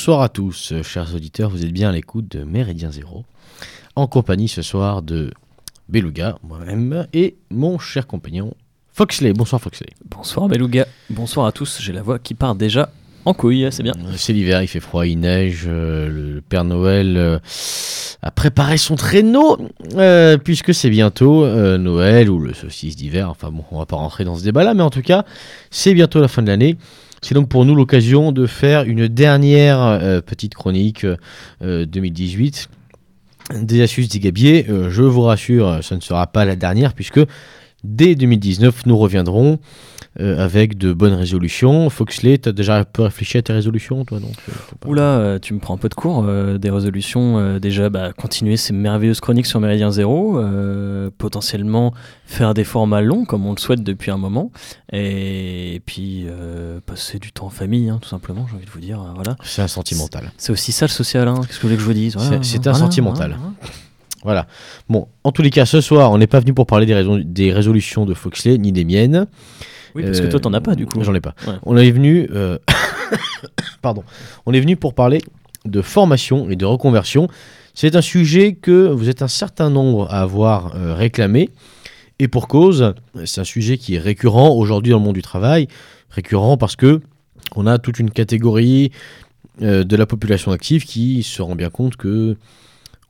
Bonsoir à tous, chers auditeurs, vous êtes bien à l'écoute de Méridien Zéro, en compagnie ce soir de Beluga, moi-même, et mon cher compagnon Foxley. Bonsoir Foxley. Bonsoir Beluga, bonsoir à tous, j'ai la voix qui part déjà en couille, c'est bien. Euh, C'est l'hiver, il fait froid, il neige, euh, le Père Noël euh, a préparé son traîneau, euh, puisque c'est bientôt euh, Noël ou le saucisse d'hiver, enfin bon, on va pas rentrer dans ce débat-là, mais en tout cas, c'est bientôt la fin de l'année. C'est donc pour nous l'occasion de faire une dernière euh, petite chronique euh, 2018 des astuces des gabiers. Euh, je vous rassure, ça ne sera pas la dernière puisque dès 2019, nous reviendrons euh, avec de bonnes résolutions. Foxley, tu as déjà un peu réfléchi à tes résolutions, toi donc euh, pas- Oula, euh, tu me prends un peu de cours, euh, des résolutions, déjà bah, continuer ces merveilleuses chroniques sur Méridien Zéro, potentiellement faire des formats longs comme on le souhaite depuis un moment, et, puis passer du temps en famille, hein, tout simplement, j'ai envie de vous dire, voilà. C'est un sentimental. C'est aussi ça le social, hein, qu'est-ce que vous voulez que je vous dise Voilà, C'est- un voilà, sentimental. voilà, Voilà. Bon, en tous les cas, ce soir, on n'est pas venu pour parler des résolutions de Foxley ni des miennes. Oui, parce que toi t'en as pas du coup. J'en ai pas. Ouais. On est venu, euh, pardon, on est venu pour parler de formation et de reconversion. C'est un sujet que vous êtes un certain nombre à avoir euh, réclamé, et pour cause. C'est un sujet qui est récurrent aujourd'hui dans le monde du travail, récurrent parce que on a toute une catégorie euh, de la population active qui se rend bien compte que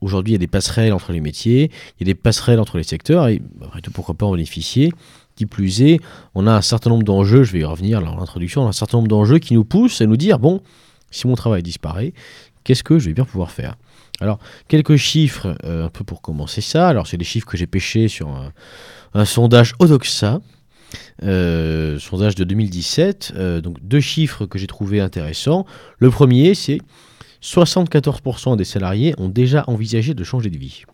aujourd'hui il y a des passerelles entre les métiers, il y a des passerelles entre les secteurs, et après tout pourquoi pas en bénéficier. Plus est, on a un certain nombre d'enjeux, je vais y revenir là en introduction, on a un certain nombre d'enjeux qui nous poussent à nous dire, bon, si mon travail disparaît, qu'est-ce que je vais bien pouvoir faire? Alors, quelques chiffres euh, un peu pour commencer ça. Alors, c'est des chiffres que j'ai pêchés sur un, sondage Odoxa, euh, sondage de 2017. euh, donc, deux chiffres que j'ai trouvé intéressants. Le premier, c'est 74% des salariés ont déjà envisagé de changer de vie.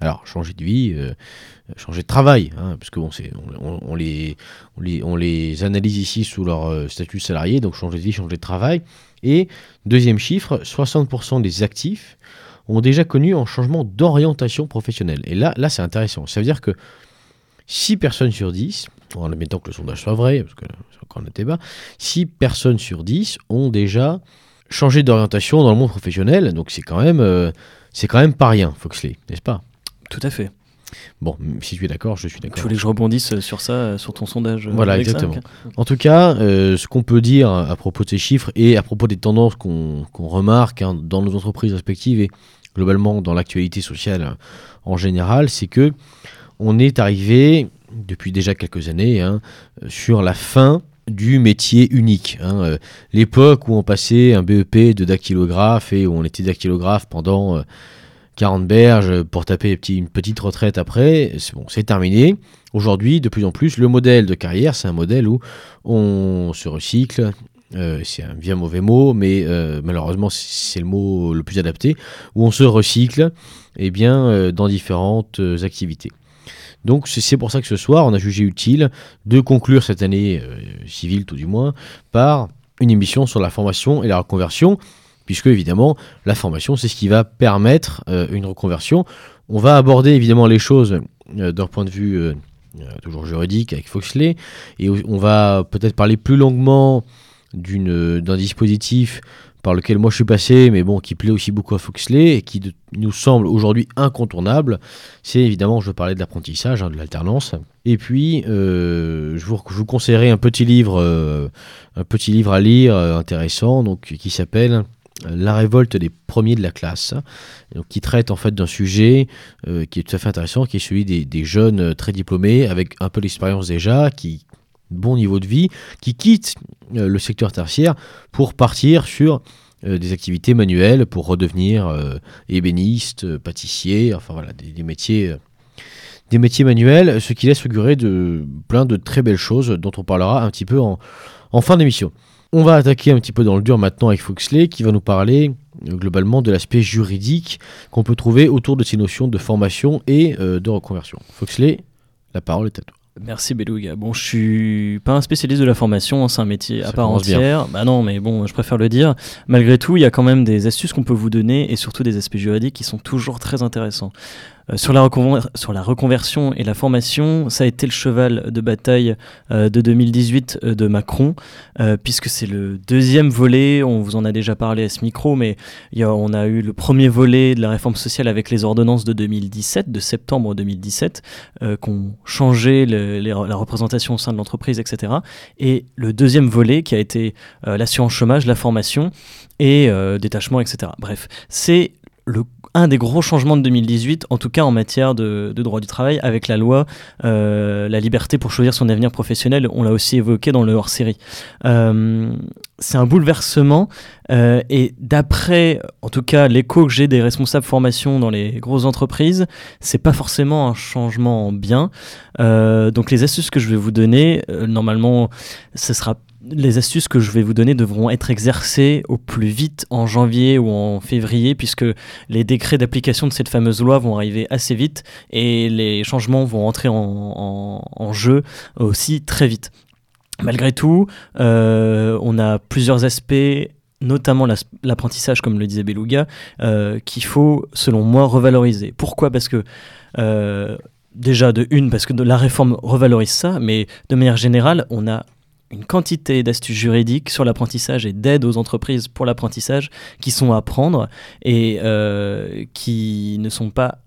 Alors, changer de vie, euh, changer de travail, hein, parce que bon, on les, on, les, on les analyse ici sous leur euh, statut salarié, donc changer de vie, changer de travail. Et deuxième chiffre, 60% des actifs ont déjà connu un changement d'orientation professionnelle. Et là, là c'est intéressant. Ça veut dire que 6 personnes sur 10, en admettant que le sondage soit vrai, parce que c'est encore un débat, 6 personnes sur 10 ont déjà changé d'orientation dans le monde professionnel. Donc c'est quand même, euh, c'est quand même pas rien, Foxley, n'est-ce pas? Tout à fait. Bon, si tu es d'accord, je suis Tu d'accord. voulais que je rebondisse sur ça, euh, sur ton sondage euh, Voilà, ça, exactement. En tout cas, euh, ce qu'on peut dire à propos de ces chiffres et à propos des tendances qu'on remarque hein, dans nos entreprises respectives et globalement dans l'actualité sociale euh, en général, c'est que on est arrivé depuis déjà quelques années hein, euh, sur la fin du métier unique. hein, euh, L'époque où on passait un BEP de dactylographe et où on était dactylographe pendant euh, 40 berges pour taper une petite retraite après, c'est bon, terminé. Aujourd'hui, de plus en plus, le modèle de carrière, c'est un modèle où on se recycle. euh, c'est un bien mauvais mot, mais euh, malheureusement, c'est le mot le plus adapté, où on se recycle eh bien, euh, dans différentes activités. Donc c'est pour ça que ce soir, on a jugé utile de conclure cette année civile, tout du moins, par une émission sur la formation et la reconversion, puisque évidemment, la formation, c'est ce qui va permettre euh, une reconversion. On va aborder évidemment les choses euh, d'un point de vue euh, toujours juridique avec Foxley, et on va peut-être parler plus longuement d'un dispositif par lequel moi je suis passé, mais bon, qui plaît aussi beaucoup à Foxley et qui nous semble aujourd'hui incontournable, c'est évidemment, je parler de l'apprentissage, hein, de l'alternance. Et puis, je, vous, je conseillerais un petit livre, un petit livre à lire intéressant, donc qui s'appelle La révolte des premiers de la classe, donc, qui traite en fait d'un sujet euh, qui est tout à fait intéressant, qui est celui des, jeunes euh, très diplômés avec un peu d'expérience déjà, qui bon niveau de vie, qui quittent euh, le secteur tertiaire pour partir sur des activités manuelles pour redevenir ébéniste, pâtissier, enfin voilà, des, métiers, des métiers manuels, ce qui laisse augurer de plein de très belles choses dont on parlera un petit peu en fin d'émission. On va attaquer un petit peu dans le dur maintenant avec Foxley qui va nous parler globalement de l'aspect juridique qu'on peut trouver autour de ces notions de formation et de reconversion. Foxley, la parole est à toi. Merci Beluga. Bon, je suis pas un spécialiste de la formation, hein, c'est un métier à part entière. Bah non, mais bon, je préfère le dire. Malgré tout, il y a quand même des astuces qu'on peut vous donner et surtout des aspects juridiques qui sont toujours très intéressants. Euh, sur, la reconversion et la formation, ça a été le cheval de bataille euh, de 2018 euh, de Macron, puisque c'est le deuxième volet, on vous en a déjà parlé à ce micro, mais on a eu le premier volet de la réforme sociale avec les ordonnances de 2017, de septembre 2017, qui ont changé la représentation au sein de l'entreprise, etc. Et le deuxième volet qui a été l'assurance chômage, la formation et détachement, etc. Bref, c'est le un des gros changements de 2018, en tout cas en matière de, droit du travail, avec la loi euh, La liberté pour choisir son avenir professionnel. On l'a aussi évoqué dans le hors-série. Euh, c'est un bouleversement euh, et d'après, en tout cas, l'écho que j'ai des responsables formation dans les grosses entreprises, c'est pas forcément un changement bien. donc les astuces que je vais vous donner, normalement, ce sera les astuces que je vais vous donner devront être exercées au plus vite en janvier ou en février, puisque les décrets d'application de cette fameuse loi vont arriver assez vite et les changements vont entrer en, jeu aussi très vite. Malgré tout, euh, on a plusieurs aspects notamment l'apprentissage, comme le disait Beluga, euh, qu'il faut, selon moi, revaloriser. Pourquoi? Parce que euh, déjà de une parce que la réforme revalorise ça, mais de manière générale, on a une quantité d'astuces juridiques sur l'apprentissage et d'aide aux entreprises pour l'apprentissage qui sont à prendre et euh, qui ne sont pas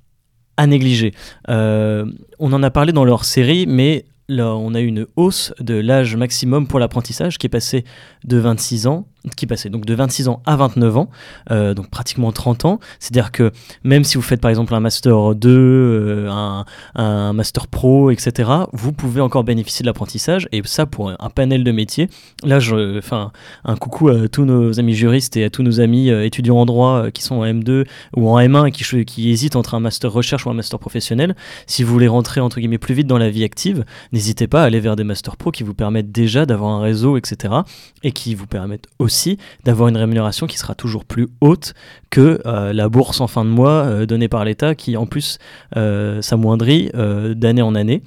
à négliger. Euh, on en a parlé dans leur série, mais là, on a eu une hausse de l'âge maximum pour l'apprentissage qui est passé de 26 ans qui passait donc de 26 ans à 29 ans, euh, donc pratiquement 30 ans. C'est-à-dire que même si vous faites par exemple un master 2, euh, un, master pro, etc., vous pouvez encore bénéficier de l'apprentissage et ça pour un panel de métiers. Là, je fais un, coucou à tous nos amis juristes et à tous nos amis euh, étudiants en droit qui sont en M2 ou en M1 et qui, qui hésitent entre un master recherche ou un master professionnel. Si vous voulez rentrer entre guillemets plus vite dans la vie active, n'hésitez pas à aller vers des masters pro qui vous permettent déjà d'avoir un réseau, etc., et qui vous permettent aussi d'avoir une rémunération qui sera toujours plus haute que euh, la bourse en fin de mois euh, donnée par l'État qui en plus euh, s'amoindrit d'année en année.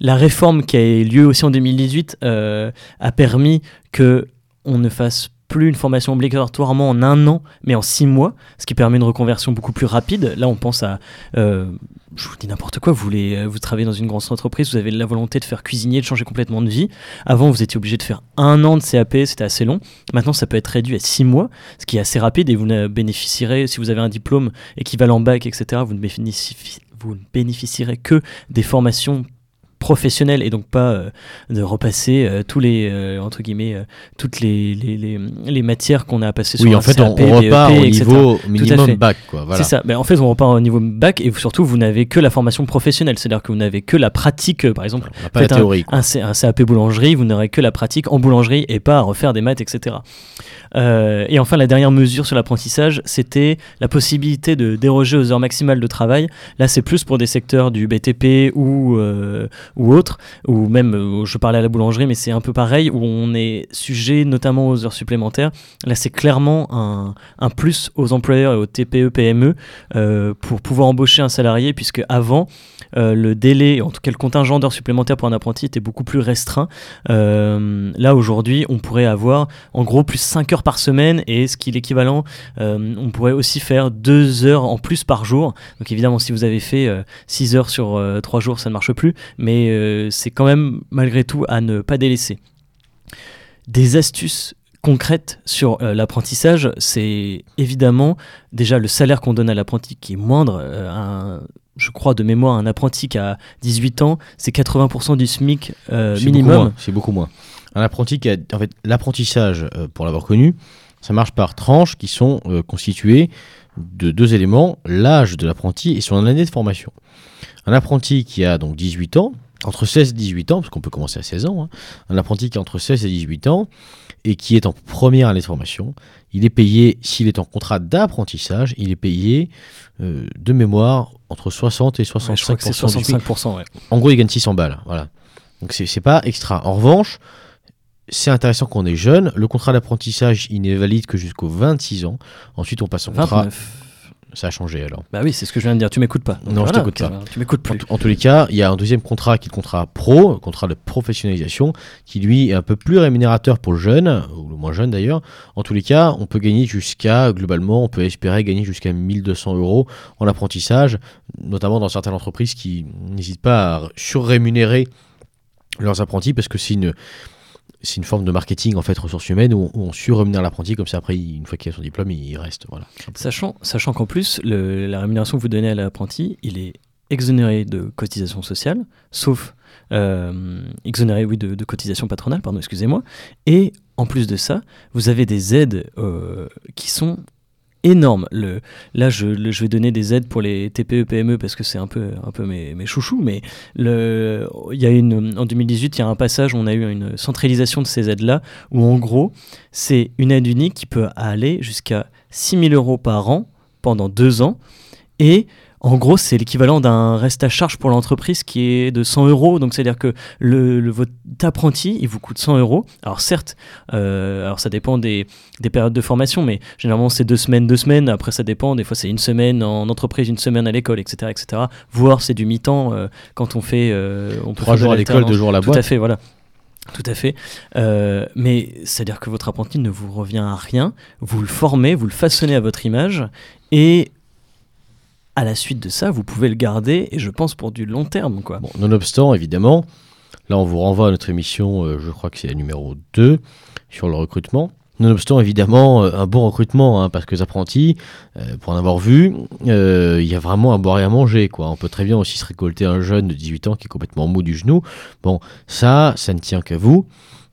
La réforme qui a eu lieu aussi en 2018 a permis que on ne fasse plus une formation obligatoirement en un an, mais en six mois, ce qui permet une reconversion beaucoup plus rapide. Là, on pense à, euh, je vous dis n'importe quoi, vous voulez, euh, vous travaillez dans une grande entreprise, vous avez la volonté de faire cuisinier, de changer complètement de vie. Avant, vous étiez obligé de faire un an de CAP, c'était assez long. Maintenant, ça peut être réduit à six mois, ce qui est assez rapide et vous ne bénéficierez, si vous avez un diplôme équivalent bac, etc., vous ne vous ne bénéficierez que des formations professionnel et donc pas euh, de repasser euh, tous les euh, entre guillemets toutes les, les, les, matières qu'on a passées sur oui, en fait on, repart au niveau minimum bac quoi voilà. c'est ça. Mais en fait on repart au niveau bac et surtout vous n'avez que la formation professionnelle. C'est à dire que vous n'avez que la pratique par exemple pas la théorie, un, un, CAP boulangerie vous n'aurez que la pratique en boulangerie et pas à refaire des maths etc et enfin la dernière mesure sur l'apprentissage c'était la possibilité de déroger aux heures maximales de travail. Là c'est plus pour des secteurs du BTP ou ou autre, ou même, euh, je parlais à la boulangerie, mais c'est un peu pareil, où on est sujet notamment aux heures supplémentaires. Là, c'est clairement un, un, plus aux employeurs et aux TPE, PME euh, pour pouvoir embaucher un salarié, puisque avant, euh, le délai, en tout cas le contingent d'heures supplémentaires pour un apprenti était beaucoup plus restreint. là, aujourd'hui, on pourrait avoir en gros plus 5 heures par semaine, et ce qui est l'équivalent, on pourrait aussi faire 2 heures en plus par jour. Donc évidemment, si vous avez fait 6 heures sur 3 jours, ça ne marche plus, mais euh, c'est quand même malgré tout à ne pas délaisser. Des astuces concrètes sur euh, l'apprentissage, c'est évidemment déjà le salaire qu'on donne à l'apprenti qui est moindre. Euh, je crois de mémoire, un apprenti qui a 18 ans, c'est 80% du SMIC minimum. C'est beaucoup moins. Un apprenti qui a, en fait, l'apprentissage, pour l'avoir connu, ça marche par tranches qui sont constituées de deux éléments, l'âge de l'apprenti et son année de formation. Un apprenti qui a donc 18 ans, entre 16 et 18 ans, parce qu'on peut commencer à 16 ans, hein, un apprenti qui a entre 16 et 18 ans et qui est en première année de formation, il est payé, s'il est en contrat d'apprentissage, il est payé euh, de mémoire entre 60 et 65%. Ouais, 65% ouais. En gros, il gagne 600 balles. Voilà. Donc c'est pas extra. En revanche, c'est intéressant quand on est jeune. Le contrat d'apprentissage, il n'est valide que jusqu'aux 26 ans. Ensuite, on passe en contrat. 29. Ça a changé alors. Bah oui, c'est ce que je viens de dire. Tu m'écoutes pas. Non, je t'écoute pas. Tu m'écoutes En, plus. t- en tous les cas, il y a un deuxième contrat qui est le contrat pro, le contrat de professionnalisation, qui lui est un peu plus rémunérateur pour le jeune, ou le moins jeune d'ailleurs. En tous les cas, on peut gagner jusqu'à, globalement, on peut espérer gagner jusqu'à 1200 euros en apprentissage, notamment dans certaines entreprises qui n'hésitent pas à surrémunérer leurs apprentis parce que c'est une, c'est une forme de marketing en fait ressources humaines où on, on surrémunère l'apprenti comme ça après une fois qu'il a son diplôme il reste voilà. Sachant, sachant qu'en plus, la rémunération que vous donnez à l'apprenti, il est exonéré de cotisations sociales, sauf euh, exonéré, oui, de, de cotisations patronales, pardon, excusez-moi. Et en plus de ça, vous avez des aides euh, qui sont énormes. Le, là, je, vais donner des aides pour les TPE, PME parce que c'est un peu, un peu mes, mes chouchous, mais le, y a une, en 2018, il y a un passage où on a eu une centralisation de ces aides-là, où en gros, c'est une aide unique qui peut aller jusqu'à 6 000 euros par an pendant deux ans. Et en gros, c'est l'équivalent d'un reste à charge pour l'entreprise qui est de 100 euros. Donc, c'est-à-dire que le, le- votre apprenti, il vous coûte 100 euros. Alors, certes, euh, alors ça dépend des, des périodes de formation, mais généralement, c'est deux semaines, deux semaines. Après, ça dépend. Des fois, c'est une semaine en entreprise, une semaine à l'école, etc., etc. Voire, c'est du mi-temps euh, quand on fait. euh, on peut Trois jours à l'école, deux jours à la Tout à boîte. fait, voilà. Tout à fait. Euh, mais c'est-à-dire que votre apprenti ne vous revient à rien. Vous le formez, vous le façonnez à votre image. Et à la suite de ça, vous pouvez le garder, et je pense pour du long terme. Quoi. Nonobstant, évidemment, là on vous renvoie à notre émission, euh, je crois que c'est la numéro 2, sur le recrutement. Nonobstant, évidemment, euh, un bon recrutement, hein, parce que les apprentis, euh, pour en avoir vu, il y a vraiment à boire et à manger. Quoi. On peut très bien aussi se récolter un jeune de 18 ans qui est complètement mou du genou. Bon, ça, ça ne tient qu'à vous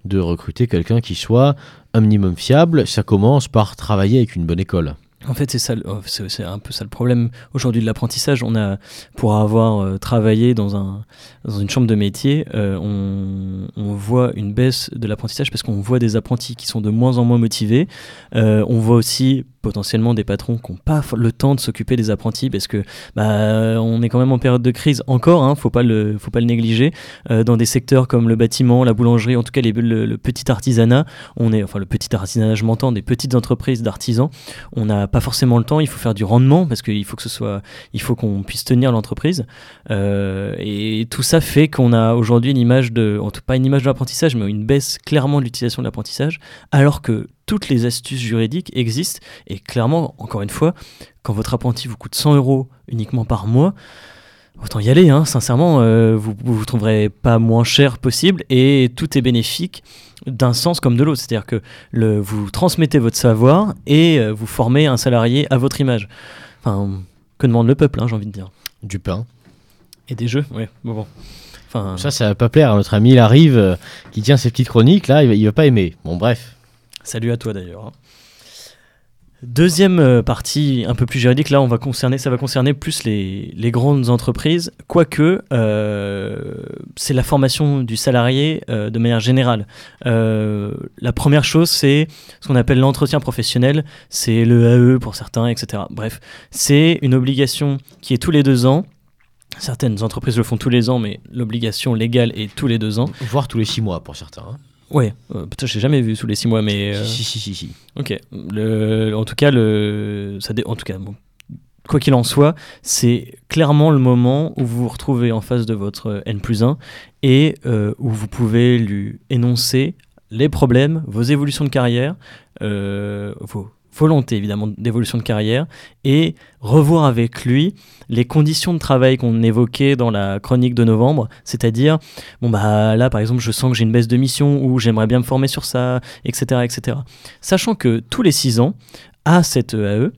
de recruter quelqu'un qui soit un minimum fiable. Ça commence par travailler avec une bonne école. En fait, c'est ça, oh, c'est un peu ça le problème aujourd'hui de l'apprentissage. On a, pour avoir euh, travaillé dans un dans une chambre de métier, euh, on, on voit une baisse de l'apprentissage parce qu'on voit des apprentis qui sont de moins en moins motivés. Euh, on voit aussi potentiellement des patrons qui n'ont pas le temps de s'occuper des apprentis parce que bah, on est quand même en période de crise encore. Hein, faut pas le faut pas le négliger. Euh, dans des secteurs comme le bâtiment, la boulangerie, en tout cas le, petit artisanat, on est enfin le petit artisanat, je m'entends, des petites entreprises d'artisans on n'a pas forcément le temps, il faut faire du rendement parce qu'il faut que ce soit, il qu'on puisse tenir l'entreprise. Euh, et tout ça fait qu'on a aujourd'hui une image de, en tout pas une image de l'apprentissage, mais une baisse clairement de l'utilisation de l'apprentissage, alors que toutes les astuces juridiques existent. Et clairement, encore une fois, quand votre apprenti vous coûte 100 euros uniquement par mois, Autant y aller, hein, sincèrement, euh, vous vous vous trouverez pas moins cher possible et tout est bénéfique d'un sens comme de l'autre. C'est-à-dire que le, vous transmettez votre savoir et euh, vous formez un salarié à votre image. Enfin, que demande le peuple, hein, j'ai envie de dire. Du pain. Et des jeux, ouais, bon. bon. Enfin, Ça, ça va pas plaire à notre ami, il arrive, euh, qui tient ses petites chroniques, là, il va, il va pas aimer. Bon, bref. Salut à toi d'ailleurs. hein. Deuxième euh, partie un peu plus juridique, là on va concerner, ça va concerner plus les, grandes entreprises, quoique euh, c'est la formation du salarié euh, de manière générale. La première chose c'est ce qu'on appelle l'entretien professionnel, c'est le AE pour certains, etc. Bref, c'est une obligation qui est tous les deux ans. Certaines entreprises le font tous les ans, mais l'obligation légale est tous les deux ans. Voire tous les six mois pour certains. Ouais, euh, putain, j'ai jamais vu tous les six mois, mais. euh, Si, si, si, si. Ok. Le, en tout cas, le, ça dé- en tout cas, bon, quoi qu'il en soit, c'est clairement le moment où vous vous retrouvez en face de votre N plus 1 et euh, où vous pouvez lui énoncer les problèmes, vos évolutions de carrière, euh, vos volontés évidemment d'évolution de carrière et revoir avec lui les conditions de travail qu'on évoquait dans la chronique de novembre, c'est-à-dire bon bah là par exemple je sens que j'ai une baisse de mission ou j'aimerais bien me former sur ça, etc. etc. Sachant que tous les 6 ans, à cette AE,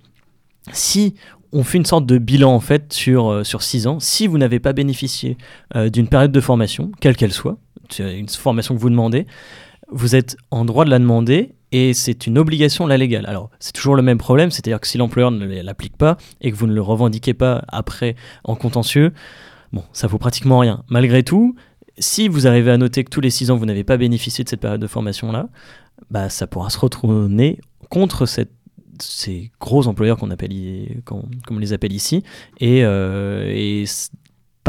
si on fait une sorte de bilan en fait sur, euh, sur 6 ans, si vous n'avez pas bénéficié euh, d'une période de formation, quelle qu'elle soit, une formation que vous demandez, vous êtes en droit de la demander et c'est une obligation la légale. Alors, c'est toujours le même problème, c'est-à-dire que si l'employeur ne l'applique pas et que vous ne le revendiquez pas après en contentieux, bon, ça vaut pratiquement rien. Malgré tout, si vous arrivez à noter que tous les 6 ans vous n'avez pas bénéficié de cette période de formation-là, bah, ça pourra se retourner contre ces gros employeurs qu'on appelle les appelle ici et, euh,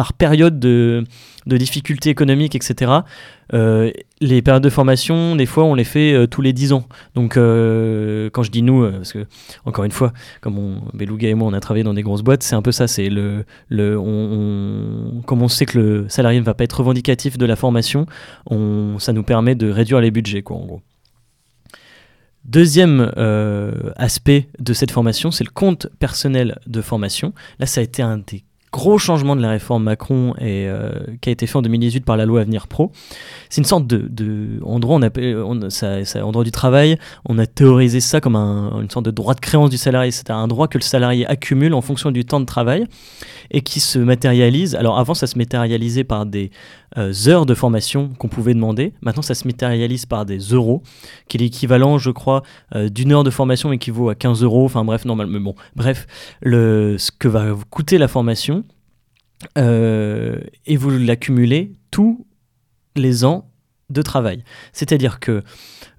par période de, de difficultés économiques, etc. Euh, les périodes de formation, des fois, on les fait euh, tous les 10 ans. Donc, euh, quand je dis nous, parce que, encore une fois, comme on, Beluga et moi, on a travaillé dans des grosses boîtes, c'est un peu ça. C'est le, le, on, comme on sait que le salarié ne va pas être revendicatif de la formation, on, ça nous permet de réduire les budgets, quoi, en gros. Deuxième aspect de cette formation, c'est le compte personnel de formation. Là, ça a été un des gros changement de la réforme Macron et, euh, qui a été fait en 2018 par la loi Avenir Pro. C'est une sorte de, en droit, on appelle, en du travail, on a théorisé ça comme un, une sorte de droit de créance du salarié. C'est un droit que le salarié accumule en fonction du temps de travail et qui se matérialise. Alors avant, ça se matérialisait par des euh, heures de formation qu'on pouvait demander. Maintenant, ça se matérialise par des euros, qui est l'équivalent, je crois, euh, d'une heure de formation équivaut à 15 euros. Enfin bref, normal, mais bon, bref, le, ce que va coûter la formation, euh, et vous l'accumulez tous les ans de travail. C'est-à-dire que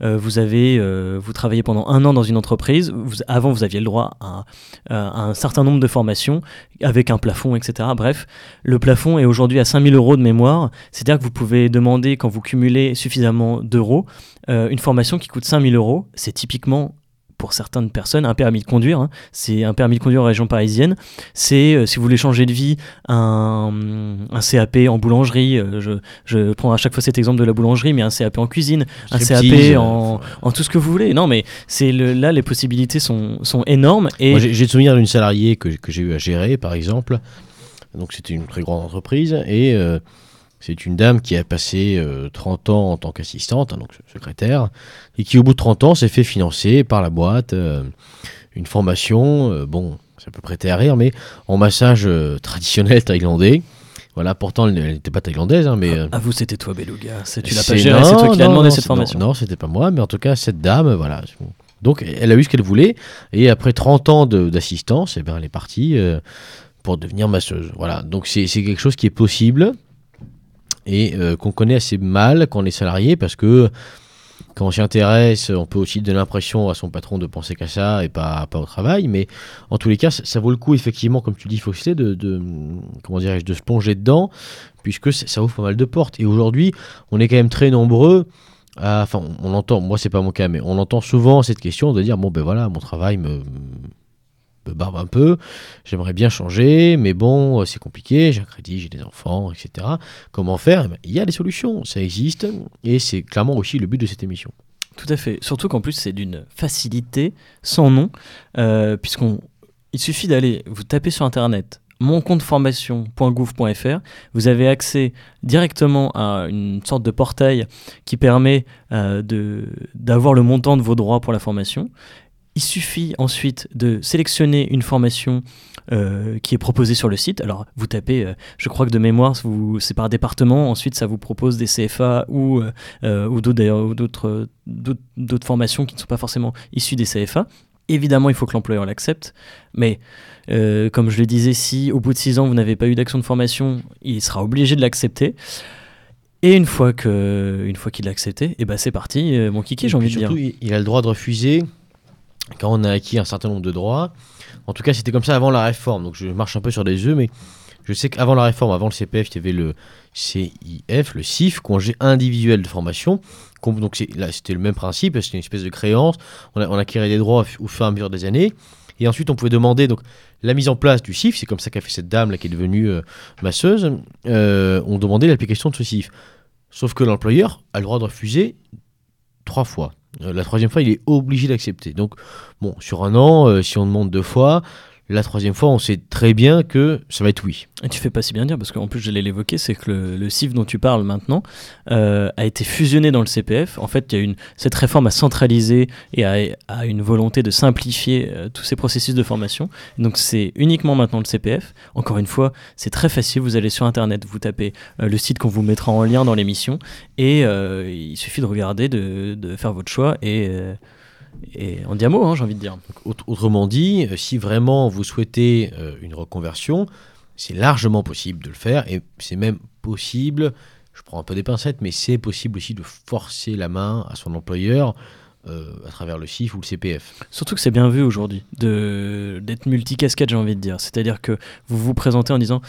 euh, vous avez, euh, vous travaillez pendant un an dans une entreprise. avant, vous aviez le droit à, un certain nombre de formations avec un plafond, etc. Bref, le plafond est aujourd'hui à 5000 euros de mémoire. C'est-à-dire que vous pouvez demander, quand vous cumulez suffisamment d'euros, une formation qui coûte 5000 euros. C'est typiquement pour certaines personnes, un permis de conduire. Hein. C'est un permis de conduire en région parisienne. C'est, euh, si vous voulez changer de vie, un, un CAP en boulangerie. Euh, je, je, prends à chaque fois cet exemple de la boulangerie, mais un CAP en cuisine, un CAP en, en, tout ce que vous voulez. Non, mais c'est le, là, les possibilités sont, sont énormes. Et... j'ai le souvenir d'une salariée que, que j'ai eu à gérer, par exemple. Donc, c'était une très grande entreprise. Et. Euh, c'est une dame qui a passé 30 euh, ans en tant qu'assistante, hein, donc secrétaire, et qui au bout de 30 ans s'est fait financer par la boîte euh, une formation, euh, bon, ça peut prêter à rire, mais en massage traditionnel thaïlandais. Voilà, pourtant elle n'était pas thaïlandaise, hein, mais. Ah, vous, c'était toi, Beluga. Tu l'as pas géré, c'est toi qui l'as demandé cette formation. Non, c'était pas moi, mais en tout cas, cette dame, voilà. Donc, elle a eu ce qu'elle voulait, et après 30 ans d'assistance, eh ben, elle est partie pour devenir masseuse. Voilà, donc c'est quelque chose qui est possible et euh, qu'on connaît assez mal quand on est salarié parce que quand on s'y intéresse, on peut aussi donner l'impression à son patron de penser qu'à ça et pas, pas au travail. Mais en tous les cas, ça, vaut le coup, effectivement, comme tu dis, Foxley, de, de, comment dirais-je, de se plonger dedans, puisque ça ouvre pas mal de portes. Et aujourd'hui, on est quand même très nombreux. Enfin, on entend, moi c'est pas mon cas, mais on entend souvent cette question de dire bon ben voilà, mon travail me barbe un peu, j'aimerais bien changer, mais bon, c'est compliqué, j'ai un crédit, j'ai des enfants, etc. Comment faire? Eh ben, Il y a des solutions, ça existe, et c'est clairement aussi le but de cette émission. Tout à fait, surtout qu'en plus c'est d'une facilité sans nom, euh, puisqu'on il suffit d'aller, vous taper sur internet moncompteformation.gouv.fr, vous avez accès directement à une sorte de portail qui permet euh, d'avoir le montant de vos droits pour la formation. Il suffit ensuite de sélectionner une formation euh, qui est proposée sur le site. Alors, vous tapez, euh, je crois que de mémoire, c'est par département. Ensuite, ça vous propose des CFA ou, euh, ou d'autres formations qui ne sont pas forcément issues des CFA. Évidemment, il faut que l'employeur l'accepte, mais comme je le disais, si au bout de six ans, vous n'avez pas eu d'action de formation, il sera obligé de l'accepter. Et une fois qu'il l'a accepté, et eh ben c'est parti, mon kiki, j'ai envie de dire. Il a le droit de refuser quand on a acquis un certain nombre de droits. En tout cas, c'était comme ça avant la réforme. Donc je marche un peu sur des œufs, mais je sais qu'avant la réforme, avant le CPF, il y avait le CIF, le CIF, congé individuel de formation. Donc là, c'était le même principe, c'était une espèce de créance. On, a, acquirait des droits au fur et à mesure des années. Et ensuite, on pouvait demander donc la mise en place du CIF. C'est comme ça qu'a fait cette dame là qui est devenue euh, masseuse. Euh, on demandait l'application de ce CIF. Sauf que l'employeur a le droit de refuser trois fois. Euh, la troisième fois, il est obligé d'accepter. Donc, bon, sur un an, euh, si on demande deux fois, la troisième fois, on sait très bien que ça va être oui. Et tu fais pas si bien dire, parce qu'en plus, j'allais l'évoquer, c'est que le, CIF dont tu parles maintenant euh, a été fusionné dans le CPF. En fait, il y a une, cette réforme a centralisé et a, une volonté de simplifier euh, tous ces processus de formation. Donc, c'est uniquement maintenant le CPF. Encore une fois, c'est très facile. Vous allez sur Internet, vous tapez euh, le site qu'on vous mettra en lien dans l'émission, et il suffit de regarder, de, de faire votre choix et et en diamo, hein, j'ai envie de dire. Autrement dit, euh, si vraiment vous souhaitez euh, une reconversion, c'est largement possible de le faire et c'est même possible, je prends un peu des pincettes, mais c'est possible aussi de forcer la main à son employeur euh, à travers le CIF ou le CPF. Surtout que c'est bien vu aujourd'hui d'être multicasquette, j'ai envie de dire. C'est-à-dire que vous vous présentez en disant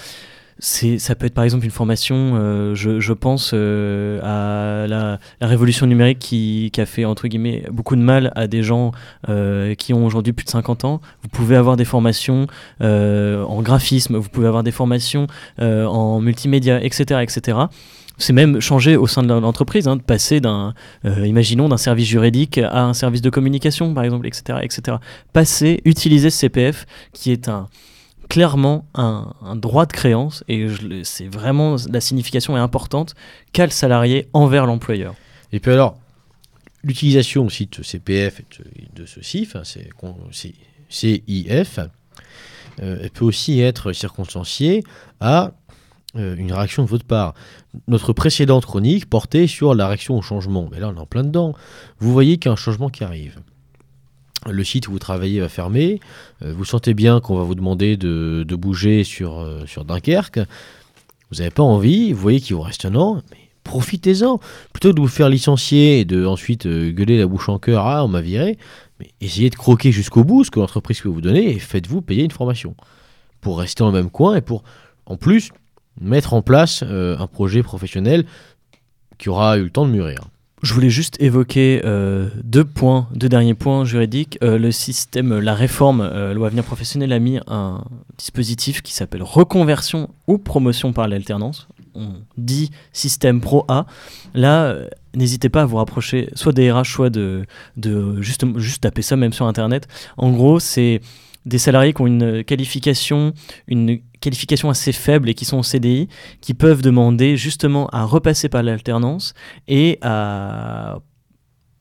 ça peut être par exemple une formation, euh, je, pense euh, à la, révolution numérique qui, qui, a fait entre guillemets beaucoup de mal à des gens euh, qui ont aujourd'hui plus de 50 ans. Vous pouvez avoir des formations en graphisme, vous pouvez avoir des formations en multimédia, etc. etc. C'est même changé au sein de l'entreprise, hein, de passer d'un, imaginons, d'un service juridique à un service de communication, par exemple, etc., etc. Passer, utiliser ce CPF, qui est un, clairement un, droit de créance, et c'est vraiment la signification est importante, qu'a le salarié envers l'employeur. Et puis alors, l'utilisation aussi de CPF et de, ce CIF, hein, CIF, euh, elle peut aussi être circonstanciée à euh, une réaction de votre part. Notre précédente chronique portait sur la réaction au changement. Mais là, on est en plein dedans. Vous voyez qu'il y a un changement qui arrive le site où vous travaillez va fermer, euh, vous sentez bien qu'on va vous demander de, bouger sur, euh, sur Dunkerque, vous n'avez pas envie, vous voyez qu'il vous reste un an, profitez-en. Plutôt de vous faire licencier et de ensuite euh, gueuler la bouche en cœur, ah on m'a viré, mais essayez de croquer jusqu'au bout ce que l'entreprise peut vous donner et faites-vous payer une formation pour rester dans même coin et pour en plus mettre en place un projet professionnel qui aura eu le temps de mûrir. Je voulais juste évoquer euh, deux points, deux derniers points juridiques. Euh, le système, la réforme euh, loi avenir professionnel a mis un dispositif qui s'appelle reconversion ou promotion par l'alternance. On dit système pro A. Là, n'hésitez pas à vous rapprocher soit des RH, soit de, de juste, juste taper ça même sur Internet. En gros, c'est des salariés qui ont une qualification, une qualification assez faible et qui sont en CDI, qui peuvent demander justement à repasser par l'alternance et à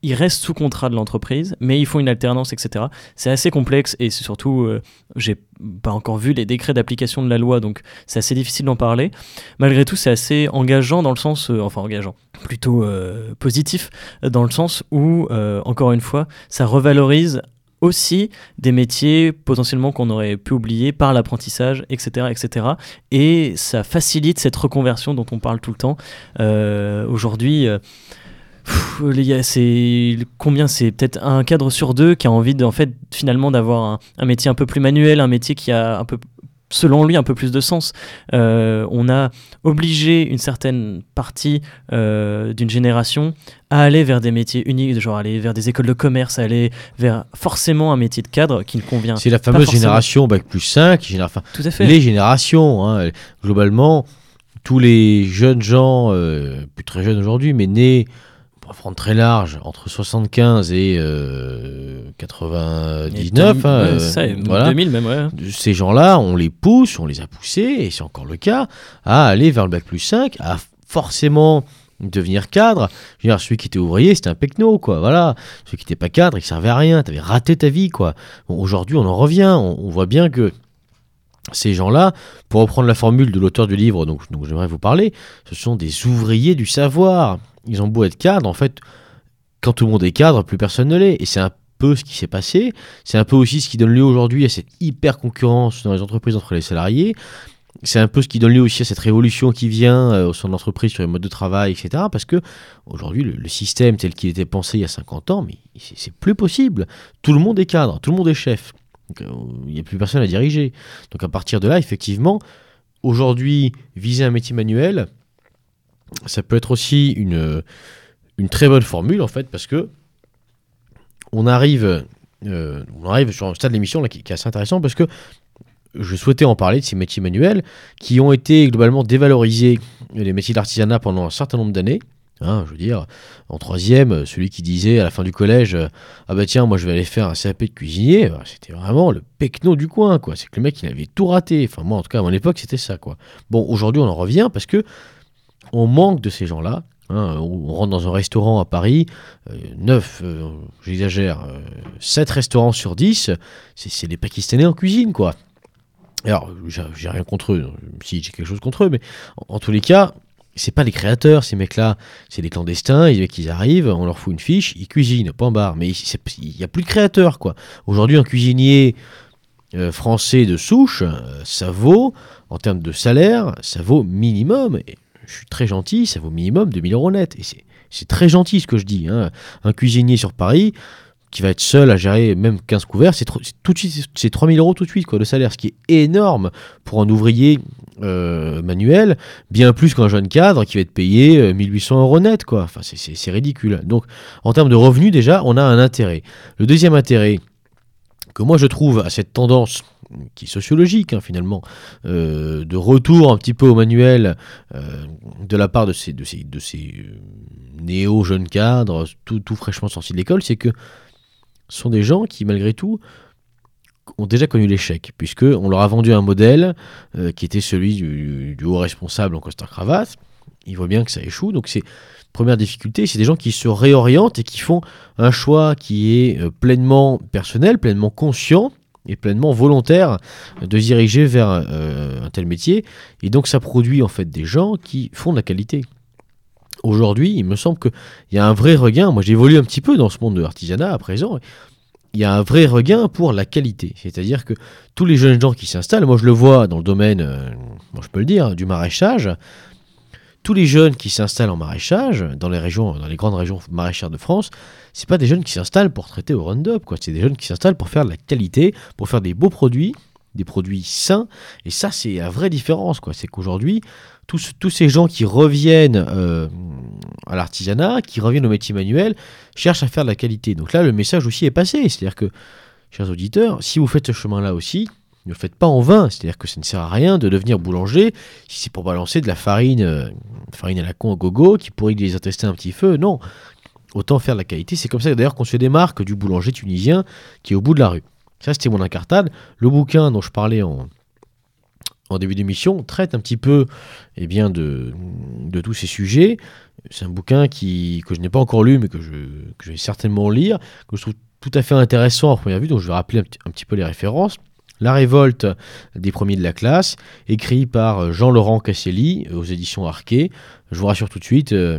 ils restent sous contrat de l'entreprise, mais ils font une alternance, etc. C'est assez complexe et c'est surtout, euh, j'ai pas encore vu les décrets d'application de la loi, donc c'est assez difficile d'en parler. Malgré tout, c'est assez engageant dans le sens, euh, enfin engageant, plutôt euh, positif, dans le sens où, encore une fois, ça revalorise aussi des métiers potentiellement qu'on aurait pu oublier par l'apprentissage, etc., etc. Et ça facilite cette reconversion dont on parle tout le temps. Euh, aujourd'hui, euh, c'est combien c'est? Peut-être un cadre sur deux qui a envie de, en fait finalement d'avoir un, un, métier un peu plus manuel, un métier qui a un peu selon lui un peu plus de sens. Euh, on a obligé une certaine partie euh, d'une génération à aller vers des métiers uniques, genre aller vers des écoles de commerce, aller vers forcément un métier de cadre qui ne convient. C'est la fameuse génération bac plus 5, enfin, Tout à fait. les générations, hein, globalement, tous les jeunes gens, euh, plus très jeunes aujourd'hui, mais nés pour prendre très large, entre 75 et 99, euh, ça, 2000 hein, euh, même, ouais. Ces gens-là, on les pousse, on les a poussés, et c'est encore le cas, à aller vers le bac plus 5, à forcément devenir cadre. Je veux dire, celui qui était ouvrier, c'était un pecno, quoi. Voilà. Celui qui n'était pas cadre, il servait à rien. T'avais raté ta vie, quoi. Aujourd'hui, on en revient. on, voit bien que ces gens-là, pour reprendre la formule de l'auteur du livre donc, donc j'aimerais vous parler, ce sont des ouvriers du savoir. Ils ont beau être cadres, en fait, quand tout le monde est cadre, plus personne ne l'est. Et c'est un peu ce qui s'est passé. C'est un peu aussi ce qui donne lieu aujourd'hui à cette hyper concurrence dans les entreprises entre les salariés. C'est un peu ce qui donne lieu aussi à cette révolution qui vient euh, au sein de l'entreprise sur les modes de travail, etc. Parce que aujourd'hui, le, système tel qu'il était pensé il y a 50 ans, mais c'est plus possible. Tout le monde est cadre, tout le monde est chef. Euh, il n'y a plus personne à diriger. Donc à partir de là, effectivement, aujourd'hui, viser un métier manuel, ça peut être aussi une, une très bonne formule en fait, parce que on arrive, euh, on arrive sur un stade de l'émission qui, est assez intéressant parce que je souhaitais en parler de ces métiers manuels qui ont été globalement dévalorisés, les métiers d'artisanat pendant un certain nombre d'années. Hein, je veux dire, en troisième, celui qui disait à la fin du collège Ah bah tiens, moi je vais aller faire un CAP de cuisinier, bah, c'était vraiment le pecno du coin, quoi. C'est que le mec, il avait tout raté. Enfin, moi, en tout cas, à mon époque, c'était ça, quoi. Bon, aujourd'hui, on en revient parce que on manque de ces gens-là. Hein, on rentre dans un restaurant à Paris, 9, euh, euh, j'exagère, 7 euh, restaurants sur 10, c'est des Pakistanais en cuisine, quoi. Alors, j'ai rien contre eux, si j'ai quelque chose contre eux, mais en, tous les cas, c'est pas les créateurs, ces mecs-là, c'est des clandestins, ils, ils arrivent, on leur fout une fiche, ils cuisinent, point barre. Mais il n'y a plus de créateurs, quoi. Aujourd'hui, un cuisinier français de souche, ça vaut, en termes de salaire, ça vaut minimum, je suis très gentil, ça vaut minimum 2000 euros net. Et c'est très gentil ce que je dis. Hein. Un cuisinier sur Paris, qui va être seul à gérer même 15 couverts, c'est tout de suite c'est 3000 euros tout de suite quoi le salaire, ce qui est énorme pour un ouvrier euh, manuel, bien plus qu'un jeune cadre qui va être payé 1800 euros net quoi. Enfin c'est ridicule. Donc en termes de revenus déjà, on a un intérêt. Le deuxième intérêt que moi je trouve à cette tendance qui est sociologique hein, finalement, euh, de retour un petit peu au manuel euh, de la part de ces, de ces, de ces euh, néo-jeunes cadres, tout, tout, fraîchement sortis de l'école, c'est que ce sont des gens qui, malgré tout, ont déjà connu l'échec, puisqu'on leur a vendu un modèle qui était celui du, du haut responsable en costard-cravate. Ils voient bien que ça échoue, donc c'est première difficulté, c'est des gens qui se réorientent et qui font un choix qui est pleinement personnel, pleinement conscient, et pleinement volontaire de se diriger vers euh, un tel métier. Et donc ça produit en fait des gens qui font de la qualité. Aujourd'hui, il me semble qu'il y a un vrai regain. Moi, j'évolue un petit peu dans ce monde de l'artisanat à présent. Il y a un vrai regain pour la qualité. C'est-à-dire que tous les jeunes gens qui s'installent, moi je le vois dans le domaine, euh, je peux le dire, du maraîchage, tous les jeunes qui s'installent en maraîchage, dans les régions, dans les grandes régions maraîchères de France, c'est pas des jeunes qui s'installent pour traiter au Roundup, quoi. C'est des jeunes qui s'installent pour faire de la qualité, pour faire des beaux produits, des produits sains. Et ça, c'est la vraie différence, quoi. C'est qu'aujourd'hui, tous, tous, ces gens qui reviennent euh, à l'artisanat, qui reviennent au métier manuel, cherchent à faire de la qualité. Donc là, le message aussi est passé. C'est-à-dire que, chers auditeurs, si vous faites ce chemin-là aussi, ne le faites pas en vain. C'est-à-dire que ça ne sert à rien de devenir boulanger si c'est pour balancer de la farine, euh, farine à la con au gogo qui pourrait les attester un petit feu. Non, autant faire de la qualité. C'est comme ça d'ailleurs qu'on se démarque du boulanger tunisien qui est au bout de la rue. Ça, c'était mon incartade. Le bouquin dont je parlais en, en début d'émission traite un petit peu eh bien, de, tous ces sujets. C'est un bouquin qui, que je n'ai pas encore lu, mais que je, vais certainement lire, que je trouve tout à fait intéressant à première vue, donc je vais rappeler un petit peu les références. La révolte des premiers de la classe, écrit par Jean-Laurent Casselli aux éditions Arquet. Je vous rassure tout de suite, euh,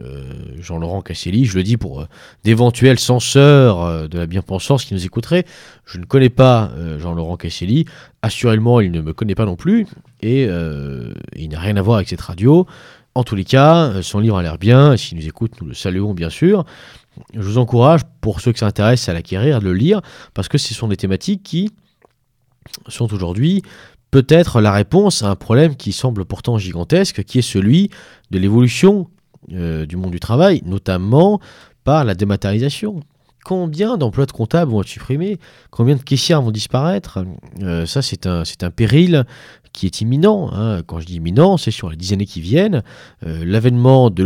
euh, Jean-Laurent Casselli, je le dis pour euh, d'éventuels censeurs de la bien-pensance qui nous écouteraient, je ne connais pas Jean-Laurent Casselli, assurément il ne me connaît pas non plus, et il n'a rien à voir avec cette radio. En tous les cas, son livre a l'air bien, s'il nous écoute, nous le saluons bien sûr. Je vous encourage, pour ceux qui s'intéressent à l'acquérir, à le lire, parce que ce sont des thématiques qui, sont aujourd'hui peut-être la réponse à un problème qui semble pourtant gigantesque, qui est celui de l'évolution euh, du monde du travail, notamment par la dématérialisation. Combien d'emplois de comptables vont être supprimés? Combien de caissières vont disparaître? Euh, Ça, c'est un, péril qui est imminent. Hein. Quand je dis imminent, c'est sur les dix années qui viennent. Euh, l'avènement de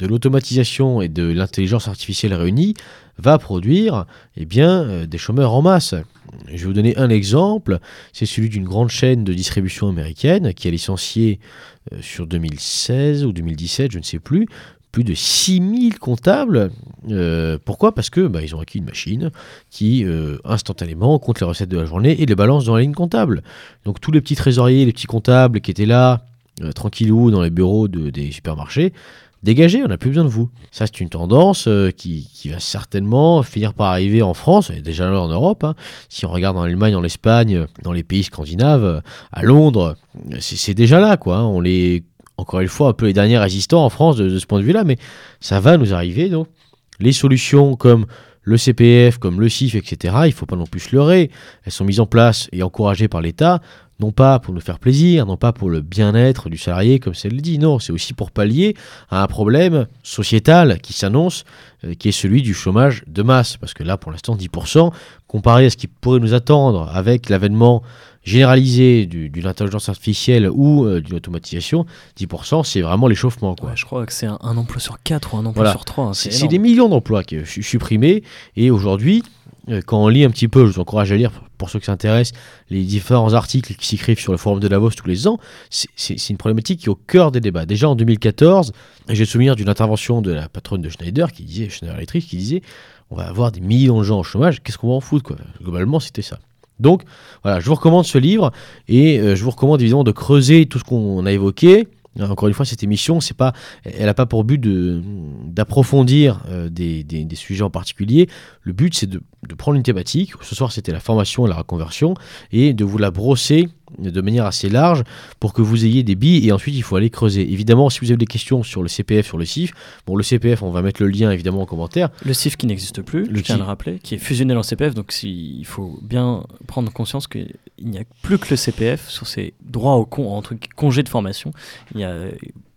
l'automatisation et de l'intelligence artificielle réunie va produire eh bien, des chômeurs en masse. Je vais vous donner un exemple, c'est celui d'une grande chaîne de distribution américaine qui a licencié euh, sur 2016 ou 2017, je ne sais plus, plus de 6000 comptables. Euh, pourquoi? Parce que bah, ils ont acquis une machine qui euh, instantanément compte les recettes de la journée et les balance dans la ligne comptable. Donc tous les petits trésoriers, les petits comptables qui étaient là, tranquillou dans les bureaux des supermarchés, dégagez, on n'a plus besoin de vous. Ça, c'est une tendance euh, qui, va certainement finir par arriver en France, déjà là en Europe. Hein. Si on regarde en Allemagne, en Espagne, dans les pays scandinaves, à Londres, c'est déjà là, quoi. Hein. On est, encore une fois, un peu les derniers résistants en France de, ce point de vue-là, mais ça va nous arriver. Donc, les solutions comme le CPF, comme le CIF, etc., il ne faut pas non plus se leurrer. Elles sont mises en place et encouragées par l'État non pas pour nous faire plaisir, non pas pour le bien-être du salarié, comme c'est le dit, non, c'est aussi pour pallier à un problème sociétal qui s'annonce, euh, qui est celui du chômage de masse. Parce que là, pour l'instant, 10%, comparé à ce qui pourrait nous attendre avec l'avènement généralisé d'une intelligence artificielle ou euh, d'une automatisation, 10%, c'est vraiment l'échauffement. Ouais, je crois que c'est un, emploi sur 4 ou un emploi sur 3. Hein, c'est des millions d'emplois qui sont supprimés. Et aujourd'hui, euh, quand on lit un petit peu, je vous encourage à lire pour ceux qui s'intéressent, les différents articles qui s'écrivent sur le forum de Davos tous les ans, c'est une problématique qui est au cœur des débats. Déjà en 2014, j'ai souvenir d'une intervention de la patronne de Schneider qui disait, Schneider Electric, qui disait on va avoir des millions de gens au chômage, qu'est-ce qu'on va en foutre quoi? Globalement, c'était ça. Donc voilà, je vous recommande ce livre et euh, je vous recommande évidemment de creuser tout ce qu'on a évoqué. Encore une fois, cette émission, elle n'a pas pour but d'approfondir euh, des, des, sujets en particulier. Le but, c'est de, de, prendre une thématique. Ce soir, c'était la formation et la reconversion, et de vous la brosser de manière assez large pour que vous ayez des billes et ensuite il faut aller creuser. Évidemment, si vous avez des questions sur le CPF, sur le CIF, bon, le CPF, on va mettre le lien évidemment en commentaire. Le CIF qui n'existe plus, Le je tiens à le rappeler, qui est fusionné dans le CPF, donc si- il faut bien prendre conscience qu'il n'y a plus que le CPF sur ses droits au con, entre congés de formation. Il y a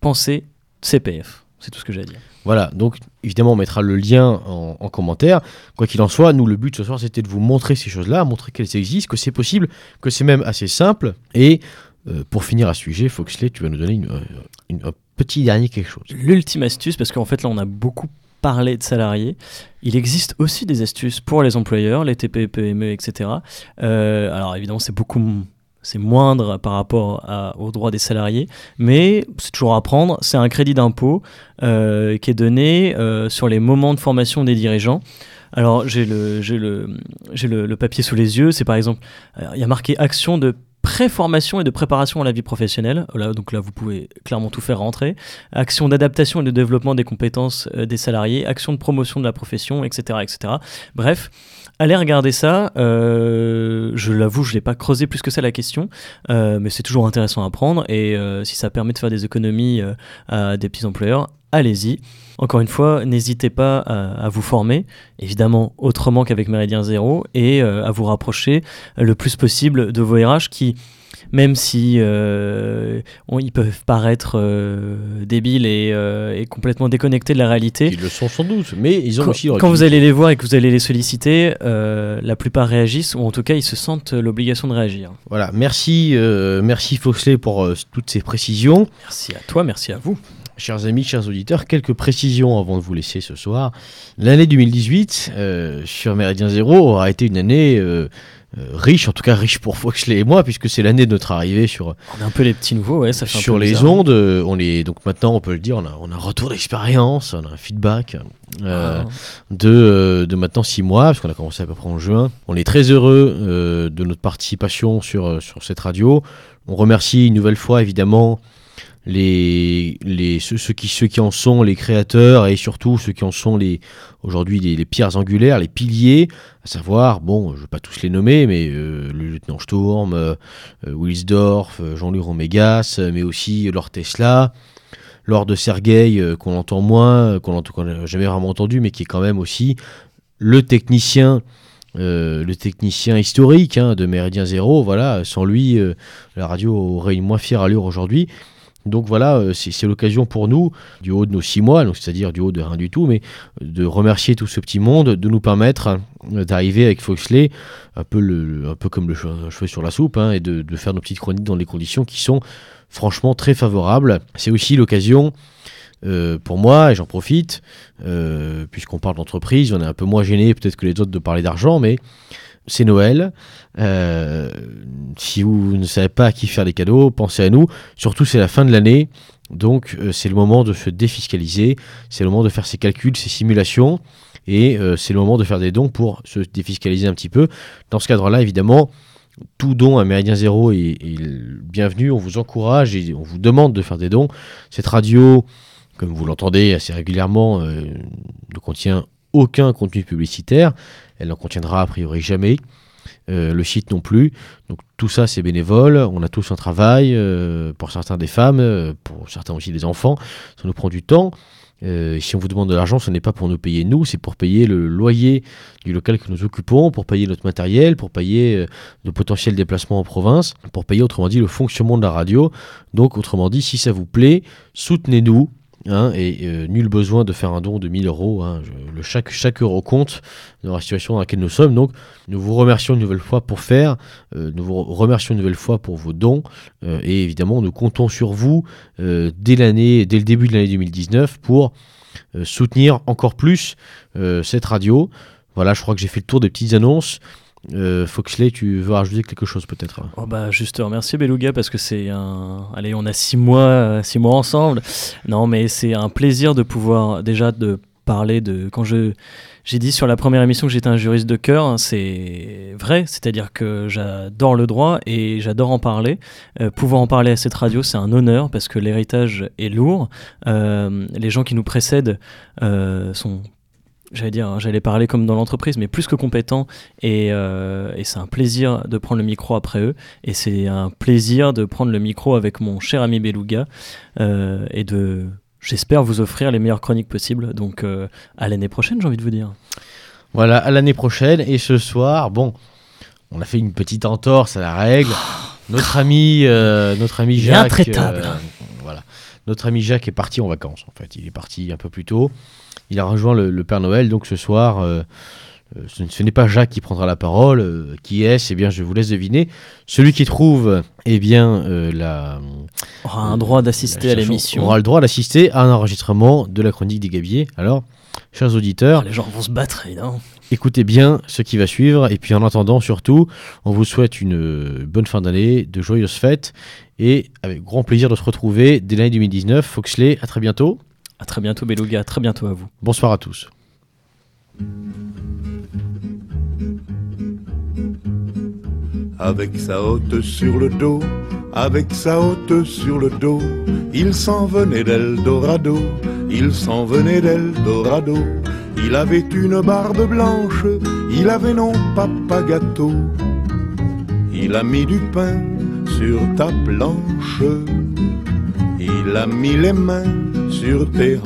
pensée CPF. C'est tout ce que j'ai à dire. Voilà, donc évidemment on mettra le lien en, en commentaire. Quoi qu'il en soit, nous le but ce soir c'était de vous montrer ces choses-là, montrer qu'elles existent, que c'est possible, que c'est même assez simple. Et euh, pour finir à ce sujet, Foxley, tu vas nous donner euh, une- un petit dernier quelque chose. L'ultime astuce, parce qu'en fait là on a beaucoup parlé de salariés, il existe aussi des astuces pour les employeurs, les TPE, PME, etc. Euh, alors évidemment c'est beaucoup c'est moindre par rapport aux droits des salariés, mais c'est toujours à prendre. C'est un crédit d'impôt euh, qui est donné euh, sur les moments de formation des dirigeants. Alors j'ai le, le, le papier sous les yeux. C'est par exemple, euh, il y a marqué action de pré-formation et de préparation à la vie professionnelle. Là, donc là, vous pouvez clairement tout faire rentrer. Action d'adaptation et de développement des compétences euh, des salariés. Action de promotion de la profession, etc. etc. Bref, allez regarder ça. Euh, je l'avoue, je ne l'ai pas creusé plus que ça la question, euh, mais c'est toujours intéressant à prendre. Et si ça permet de faire des économies à des petits employeurs, allez-y. Encore une fois, n'hésitez pas à, à vous former, évidemment autrement qu'avec Méridien Zéro, et euh, à vous rapprocher le plus possible de vos RH qui, même si euh, on- ils peuvent paraître euh, débiles et, euh, et complètement déconnectés de la réalité, Ils le sont sans doute, mais ils ont quand, aussi quand vous allez les voir et que vous allez les solliciter, la plupart réagissent, ou en tout cas ils se sentent l'obligation de réagir. Voilà, merci, merci Foxley pour toutes ces précisions. Merci à toi, merci à vous. Chers amis, chers auditeurs, quelques précisions avant de vous laisser ce soir. L'année 2018 euh, sur Méridien Zéro aura été une année euh, euh, riche, en tout cas riche pour Foxley et moi, puisque c'est l'année de notre arrivée sur, On est un peu les petits nouveaux, ouais, ça fait un sur peu les ondes. On est, donc maintenant, on peut le dire, on a, on a un retour d'expérience, on a un feedback. euh, Ah. de, de maintenant six mois, parce qu'on a commencé à peu près en juin. On est très heureux de notre participation sur, sur cette radio. On remercie une nouvelle fois évidemment les, ceux, qui, en sont les créateurs et surtout ceux qui en sont les aujourd'hui les, pierres angulaires, les piliers, à savoir, bon, je ne vais pas tous les nommer, mais euh, le lieutenant Sturm, euh, euh, Wilsdorf, euh, Jean-Luc Romégas, mais aussi Lord Tesla, Lord Sergueï, qu'on entend moins, qu'on n'a jamais vraiment entendu, mais qui est quand même aussi le technicien, historique hein, de Méridien Zéro. Voilà, sans lui, la radio aurait une moins fière allure aujourd'hui. Donc voilà, euh, c'est l'occasion pour nous, du haut de nos six mois, c'est-à-dire du haut de rien du tout, mais de remercier tout ce petit monde, de nous permettre euh, d'arriver avec Foxley, un peu, un peu comme le cheveu sur la soupe, hein, et de, faire nos petites chroniques dans des conditions qui sont franchement très favorables. C'est aussi l'occasion euh, pour moi, et j'en profite, euh, puisqu'on parle d'entreprise, on est un peu moins gêné peut-être que les autres de parler d'argent, mais c'est Noël. Euh, si vous ne savez pas à qui faire des cadeaux, pensez à nous. Surtout, c'est la fin de l'année. Donc, euh, c'est le moment de se défiscaliser. C'est le moment de faire ses calculs, ses simulations. Et euh, c'est le moment de faire des dons pour se défiscaliser un petit peu. Dans ce cadre-là, évidemment, tout don à Méridien Zéro est, bienvenu. On vous encourage et on vous demande de faire des dons. Cette radio, comme vous l'entendez assez régulièrement, ne contient aucun contenu publicitaire. Elle n'en contiendra a priori jamais. Euh, le site non plus. Donc tout ça c'est bénévole. On a tous un travail, euh, pour certains des femmes, euh, pour certains aussi des enfants. Ça nous prend du temps. Si on vous demande de l'argent, ce n'est pas pour nous payer nous, c'est pour payer le loyer du local que nous occupons, pour payer notre matériel, pour payer de potentiels déplacements en province, pour payer autrement dit le fonctionnement de la radio. Donc autrement dit, si ça vous plaît, soutenez-nous. Hein, et euh, nul besoin de faire un don de 1000 euros. hein, le, chaque, chaque euro compte dans la situation dans laquelle nous sommes. Donc nous vous remercions une nouvelle fois pour faire, euh, nous vous remercions une nouvelle fois pour vos dons, euh, et évidemment nous comptons sur vous dès l'année, dès le début de l'année 2019 pour soutenir encore plus cette radio. Voilà, je crois que j'ai fait le tour des petites annonces. Euh, Foxley, tu veux rajouter quelque chose peut-être. Oh bah juste te remercier Beluga parce que c'est un allez on a six mois euh, six mois ensemble. Non mais c'est un plaisir de pouvoir déjà de parler de quand je j'ai dit sur la première émission que j'étais un juriste de cœur hein, c'est vrai. C'est-à-dire que j'adore le droit et j'adore en parler. Euh, pouvoir en parler à cette radio c'est un honneur parce que l'héritage est lourd. Euh, les gens qui nous précèdent sont j'allais dire, hein, j'allais parler comme dans l'entreprise, mais plus que compétent. Et, euh, et c'est un plaisir de prendre le micro après eux. Et c'est un plaisir de prendre le micro avec mon cher ami Beluga euh, et de, j'espère, vous offrir les meilleures chroniques possibles. Donc euh, à l'année prochaine, j'ai envie de vous dire. Voilà, à l'année prochaine. Et ce soir, bon, on a fait une petite entorse à la règle. Notre ami, notre ami Jacques. intraitable. voilà. Notre ami Jacques est parti en vacances, en fait. Il est parti un peu plus tôt. Il a rejoint le, le Père Noël, donc ce soir, euh, euh, ce, ce n'est pas Jacques qui prendra la parole. euh, qui est-ce? Eh bien, je vous laisse deviner. Celui qui trouve, eh bien, euh, la. aura un droit d'assister à l'émission. Aura le droit d'assister à un enregistrement de la chronique des Gabiers. Alors, chers auditeurs, Ah, Les gens vont se battre, évidemment. écoutez bien ce qui va suivre. Et puis en attendant, surtout, on vous souhaite une bonne fin d'année, de joyeuses fêtes. Et avec grand plaisir de se retrouver dès l'année 2019. Foxley, à très bientôt. À très bientôt, Beluga. À très bientôt à vous. Bonsoir à tous. Avec sa hotte sur le dos, avec sa hotte sur le dos, il s'en venait d'Eldorado, il s'en venait d'Eldorado. Il avait une barbe blanche, il avait non papa gâteau. Il a mis du pain sur ta planche, il a mis les mains sur tes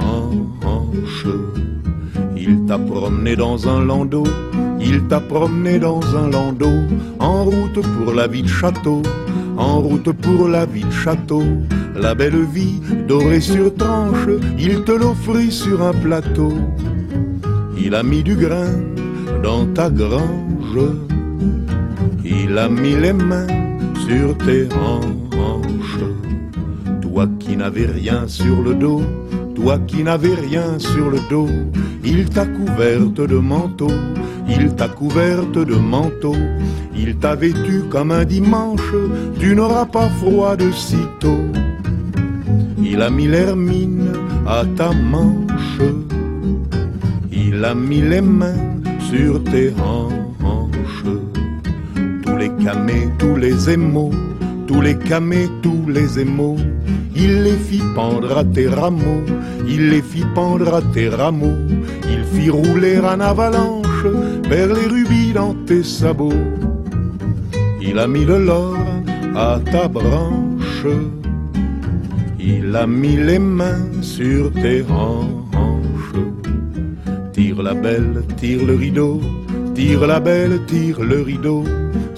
hanches. Il t'a promené dans un landau, il t'a promené dans un landau, en route pour la vie de château, en route pour la vie de château. La belle vie dorée sur tranche, il te l'offrit sur un plateau. Il a mis du grain dans ta grange, il a mis les mains sur tes hanches. Toi qui n'avais rien sur le dos, toi qui n'avais rien sur le dos, il t'a couverte de manteau, il t'a couverte de manteau, il t'a vêtu comme un dimanche, tu n'auras pas froid de sitôt. Il a mis l'hermine à ta manche, il a mis les mains sur tes hanches. Tous les camés, tous les émaux, tous les camés, tous les émaux, il les fit pendre à tes rameaux, il les fit pendre à tes rameaux, il fit rouler en avalanche vers les rubis dans tes sabots. Il a mis le l'or à ta branche, il a mis les mains sur tes hanches. Tire la belle, tire le rideau, tire la belle, tire le rideau,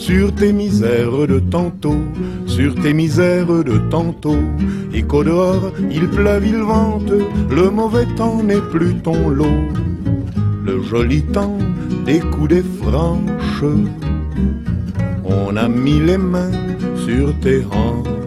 sur tes misères de tantôt, sur tes misères de tantôt, et qu'au dehors il pleuve, il vente, le mauvais temps n'est plus ton lot. Le joli temps des coups des franches, on a mis les mains sur tes hanches.